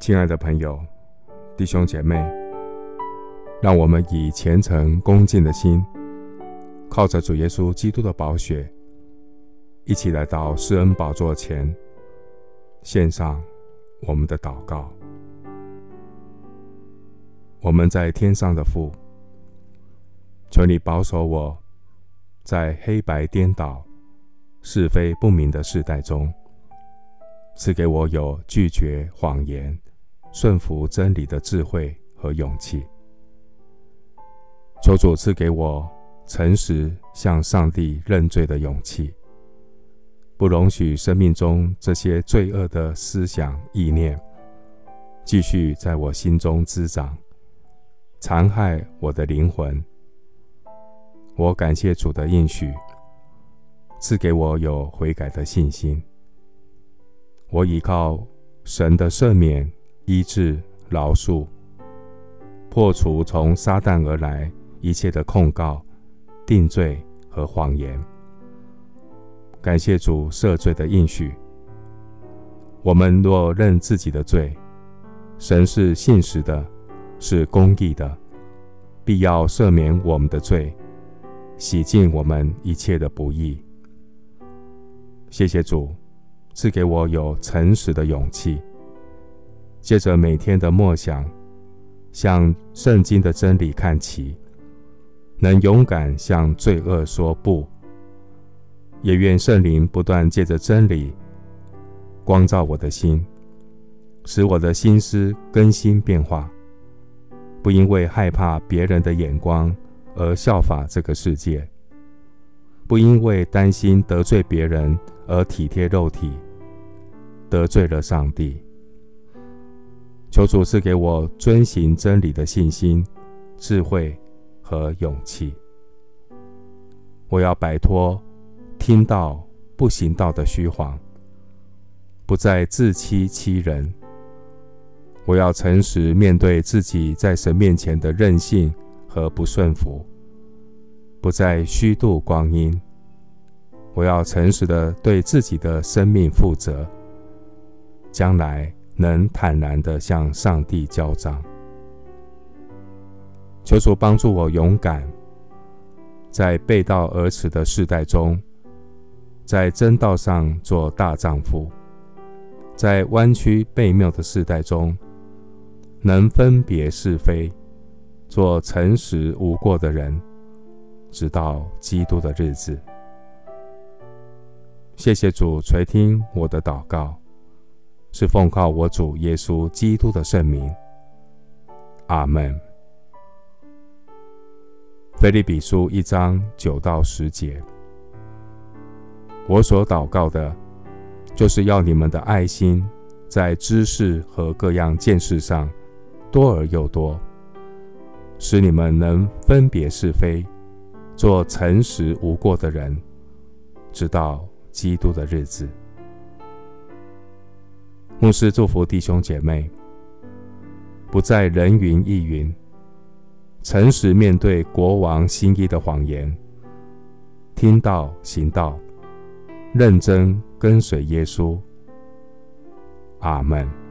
亲爱的朋友、弟兄姐妹，让我们以虔诚恭敬的心，靠着主耶稣基督的宝血，一起来到施恩宝座前，献上我们的祷告。我们在天上的父，求你保守我，在黑白颠倒、是非不明的世代中，赐给我有拒绝谎言、顺服真理的智慧和勇气。求主赐给我诚实向上帝认罪的勇气，不容许生命中这些罪恶的思想意念继续在我心中滋长。残害我的灵魂。我感谢主的应许，赐给我有悔改的信心。我依靠神的赦免、医治、饶恕，破除从撒旦而来一切的控告、定罪和谎言。感谢主赦罪的应许。我们若认自己的罪，神是信实的。是公义的，必要赦免我们的罪，洗净我们一切的不义。谢谢主赐给我有诚实的勇气，借着每天的默想，向圣经的真理看齐，能勇敢向罪恶说不。也愿圣灵不断借着真理光照我的心，使我的心思更新变化。不因为害怕别人的眼光而效法这个世界，不因为担心得罪别人而体贴肉体，得罪了上帝。求主赐给我遵行真理的信心、智慧和勇气。我要摆脱听到不行道的虚谎，不再自欺欺人。我要诚实面对自己在神面前的任性和不顺服，不再虚度光阴。我要诚实的对自己的生命负责，将来能坦然的向上帝交账。求主帮助我勇敢，在背道而驰的世代中，在真道上做大丈夫，在弯曲悖谬的世代中。能分别是非，做诚实无过的人，直到基督的日子。谢谢主垂听我的祷告，是奉靠我主耶稣基督的圣名。阿门。腓利比书一章九到十节，我所祷告的，就是要你们的爱心在知识和各样见识上。多而又多，使你们能分别是非，做诚实无过的人，直到基督的日子。牧师祝福弟兄姐妹，不再人云亦云，诚实面对国王心意的谎言，听道行道，认真跟随耶稣。阿门。